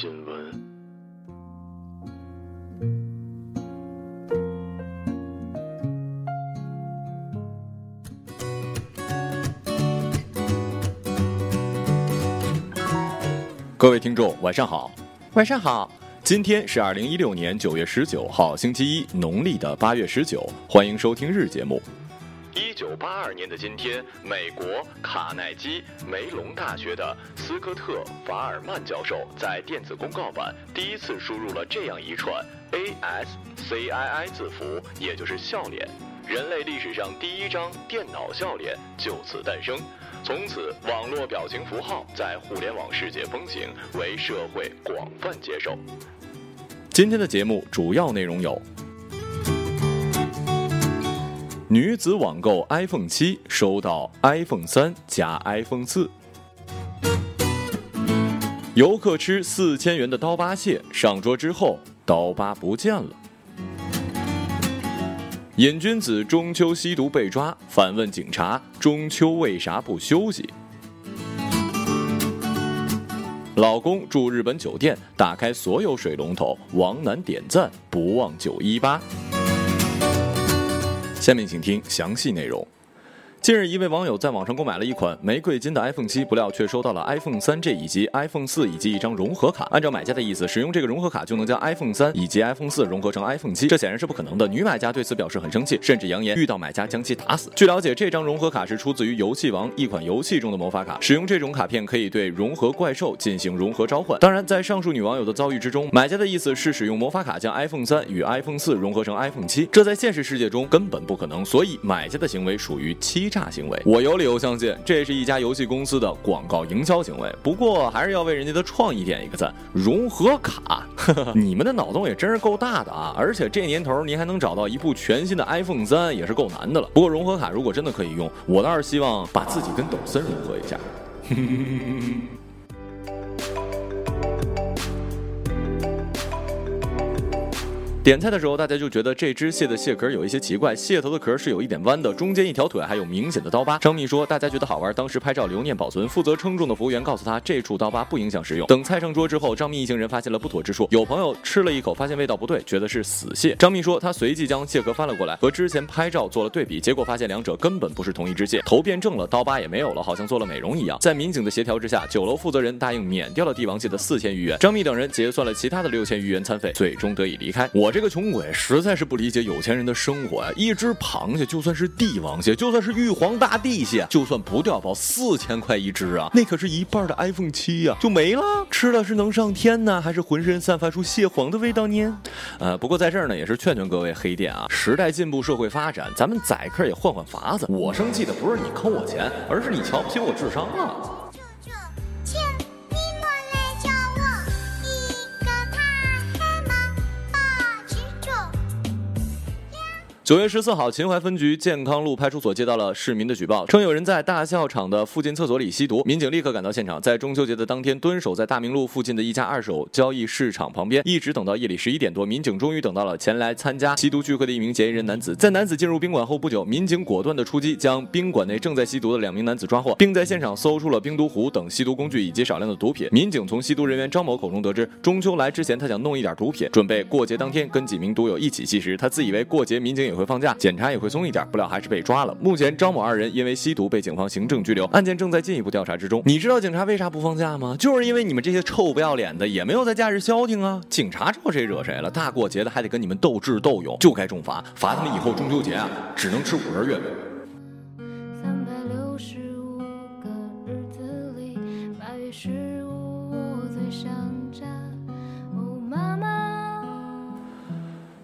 新闻。各位听众，晚上好。晚上好，今天是二零一六年九月十九号，星期一，农历的八月十九。欢迎收听日节目。一九八二年的今天，美国卡耐基梅隆大学的斯科特·法尔曼教授在电子公告板第一次输入了这样一串 ASCII 字符，也就是笑脸。人类历史上第一张电脑笑脸就此诞生。从此，网络表情符号在互联网世界风行，为社会广泛接受。今天的节目主要内容有：女子网购 iPhone 七，收到 iPhone 三加 iPhone 四；游客吃四千元的刀疤蟹，上桌之后刀疤不见了。瘾君子中秋吸毒被抓，反问警察：中秋为啥不休息？老公住日本酒店，打开所有水龙头，王楠点赞，不忘九一八。下面请听详细内容。近日，一位网友在网上购买了一款玫瑰金的 iPhone 七，不料却收到了 iPhone 三 G 以及 iPhone 四以及一张融合卡。按照买家的意思，使用这个融合卡就能将 iPhone 三以及 iPhone 四融合成 iPhone 七，这显然是不可能的。女买家对此表示很生气，甚至扬言遇到买家将其打死。据了解，这张融合卡是出自于游戏王一款游戏中的魔法卡，使用这种卡片可以对融合怪兽进行融合召唤。当然，在上述女网友的遭遇之中，买家的意思是使用魔法卡将 iPhone 三与 iPhone 四融合成 iPhone 七，这在现实世界中根本不可能，所以买家的行为属于欺诈行为。我有。理由相信，这是一家游戏公司的广告营销行为。不过，还是要为人家的创意点一个赞。融合卡，你们的脑洞也真是够大的啊！而且这年头，您还能找到一部全新的 iPhone 三，也是够难的了。不过，融合卡如果真的可以用，我倒是希望把自己跟抖森融合一下。点菜的时候，大家就觉得这只蟹的蟹壳有一些奇怪，蟹头的壳是有一点弯的，中间一条腿还有明显的刀疤。张秘说，大家觉得好玩，当时拍照留念保存。负责称重的服务员告诉他，这处刀疤不影响食用。等菜上桌之后，张秘一行人发现了不妥之处，有朋友吃了一口，发现味道不对，觉得是死蟹。张秘说，他随即将蟹壳翻了过来，和之前拍照做了对比，结果发现两者根本不是同一只蟹，头变正了，刀疤也没有了，好像做了美容一样。在民警的协调之下，酒楼负责人答应免掉了帝王蟹的四千余元，张秘等人结算了其他的六千余元餐费，最终得以离开。我这这个穷鬼实。在是不理解有钱人的生活呀！一只螃蟹，就算是帝王蟹，就算是玉皇大帝蟹，就算不掉包，四千块一只啊，那可是一半的 iPhone 七呀，就没了。吃了是能上天呢，还是浑身散发出蟹黄的味道呢？呃，不过在这儿呢，也是劝劝各位黑店啊，时代进步，社会发展，咱们宰客也换换法子。我生气的不是你坑我钱，而是你瞧不起我智商啊！九月十四号，秦淮分局健康路派出所接到了市民的举报，称有人在大校场的附近厕所里吸毒。民警立刻赶到现场，在中秋节的当天，蹲守在大明路附近的一家二手交易市场旁边，一直等到夜里十一点多，民警终于等到了前来参加吸毒聚会的一名嫌疑人男子。在男子进入宾馆后不久，民警果断的出击，将宾馆内正在吸毒的两名男子抓获，并在现场搜出了冰毒壶等吸毒工具以及少量的毒品。民警从吸毒人员张某口中得知，中秋来之前，他想弄一点毒品，准备过节当天跟几名毒友一起吸食。他自以为过节民警也会放假，检查也会松一点，不料还是被抓了。目前张某二人因为吸毒被警方行政拘留，案件正在进一步调查之中。你知道警察为啥不放假吗？就是因为你们这些臭不要脸的也没有在假日消停啊！警察招谁惹谁了？大过节的还得跟你们斗智斗勇，就该重罚，罚他们以后中秋节啊只能吃五仁月饼。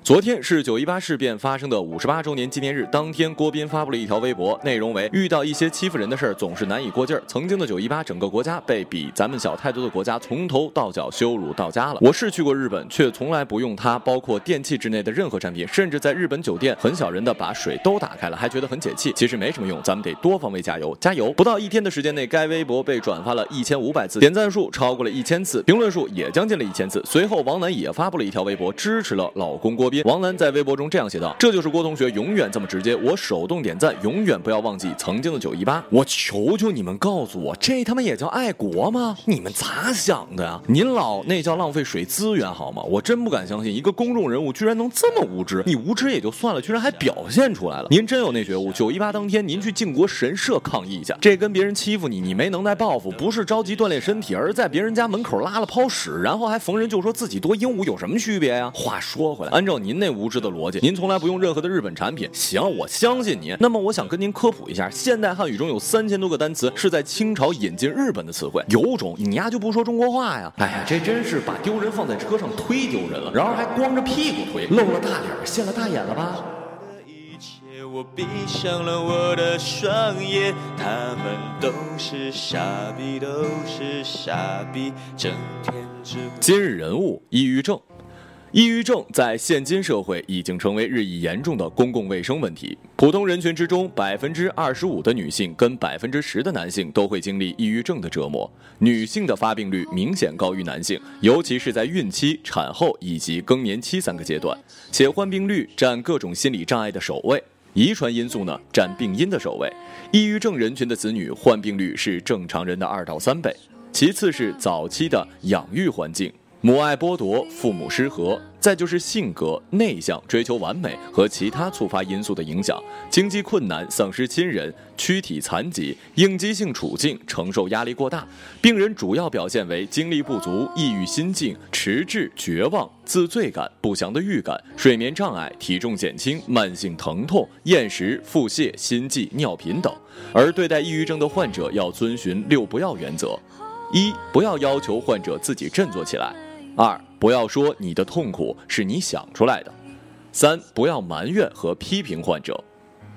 昨天是九一八事变发生的五十八周年纪念日。当天，郭斌发布了一条微博，内容为：遇到一些欺负人的事儿，总是难以过劲儿。曾经的九一八，整个国家被比咱们小太多的国家从头到脚羞辱到家了。我是去过日本，却从来不用它，包括电器之内的任何产品，甚至在日本酒店很小人的把水都打开了，还觉得很解气。其实没什么用，咱们得多方位加油，加油！不到一天的时间内，该微博被转发了一千五百次，点赞数超过了一千次，评论数也将近了一千次。随后，王楠也发布了一条微博，支持了老公郭斌王楠在微博中这样写道：“这就是郭同学永远这么直接，我手动点赞，永远不要忘记曾经的九一八。我求求你们告诉我，这他妈也叫爱国吗？你们咋想的呀？您老那叫浪费水资源好吗？我真不敢相信一个公众人物居然能这么无知。你无知也就算了，居然还表现出来了。您真有那觉悟，九一八当天您去靖国神社抗议一下，这跟别人欺负你，你没能耐报复，不是着急锻炼身体，而在别人家门口拉了泡屎，然后还逢人就说自己多英武，有什么区别呀？话说回来，按照你您那无知的逻辑，您从来不用任何的日本产品。行，我相信您。那么我想跟您科普一下，现代汉语中有三千多个单词是在清朝引进日本的词汇，有种你丫就不说中国话呀？哎呀，这真是把丢人放在车上忒丢人了，然后还光着屁股推，露了大脸，现了大眼了吧？我闭上了我的双眼，他们都是傻逼，都是傻逼，整天只。今日人物：抑郁症。抑郁症在现今社会已经成为日益严重的公共卫生问题。普通人群之中，百分之二十五的女性跟百分之十的男性都会经历抑郁症的折磨。女性的发病率明显高于男性，尤其是在孕期、产后以及更年期三个阶段，且患病率占各种心理障碍的首位。遗传因素呢，占病因的首位。抑郁症人群的子女患病率是正常人的二到三倍。其次是早期的养育环境，母爱剥夺，父母失和，再就是性格内向、追求完美和其他触发因素的影响，经济困难、丧失亲人、躯体残疾、应激性处境、承受压力过大。病人主要表现为精力不足、抑郁心境、迟滞、绝望、自罪感、不祥的预感、睡眠障碍、体重减轻、慢性疼痛、厌食、腹泻、心悸、尿频等。而对待抑郁症的患者，要遵循六不要原则。一不要要求患者自己振作起来，二不要说你的痛苦是你想出来的，三不要埋怨和批评患者，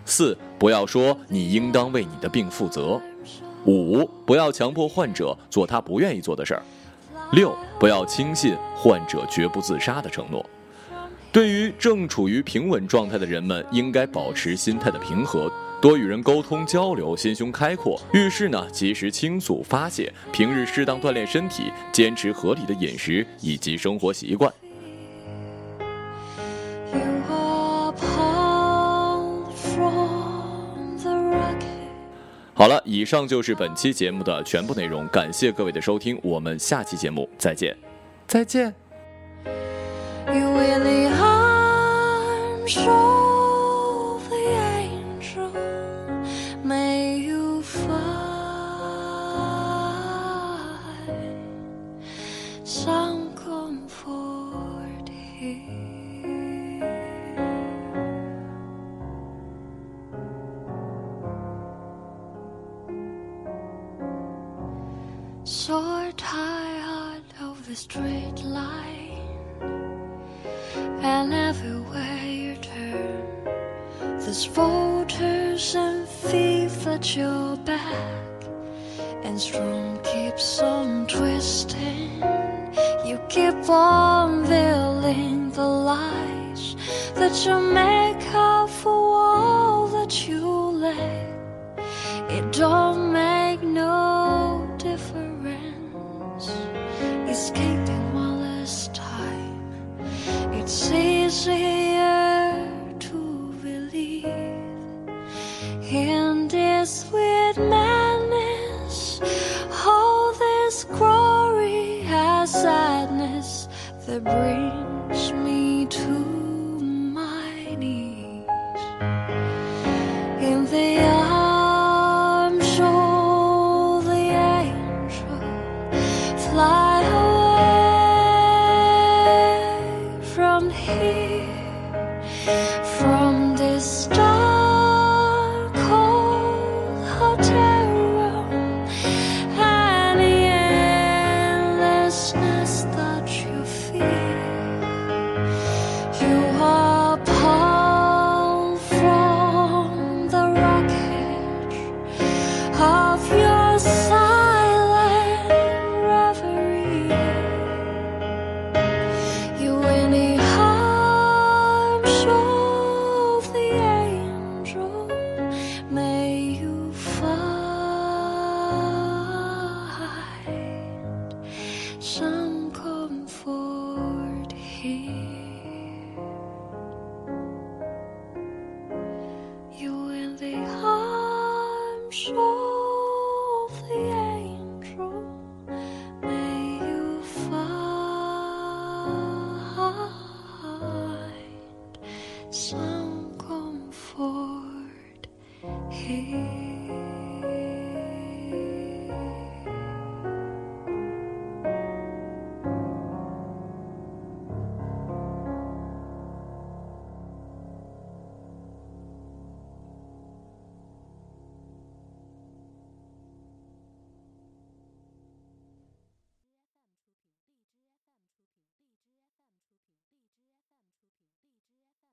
四不要说你应当为你的病负责，五不要强迫患者做他不愿意做的事儿，六不要轻信患者绝不自杀的承诺。对于正处于平稳状态的人们，应该保持心态的平和。多与人沟通交流，心胸开阔。遇事呢，及时倾诉发泄。平日适当锻炼身体，坚持合理的饮食以及生活习惯。好了，以上就是本期节目的全部内容。感谢各位的收听，我们下期节目再见，再见。Soar straight line, and everywhere you turn, there's voters and thief at your back, and strong keeps on twisting. You keep on veiling the lies that you make up for all that you lack. It don't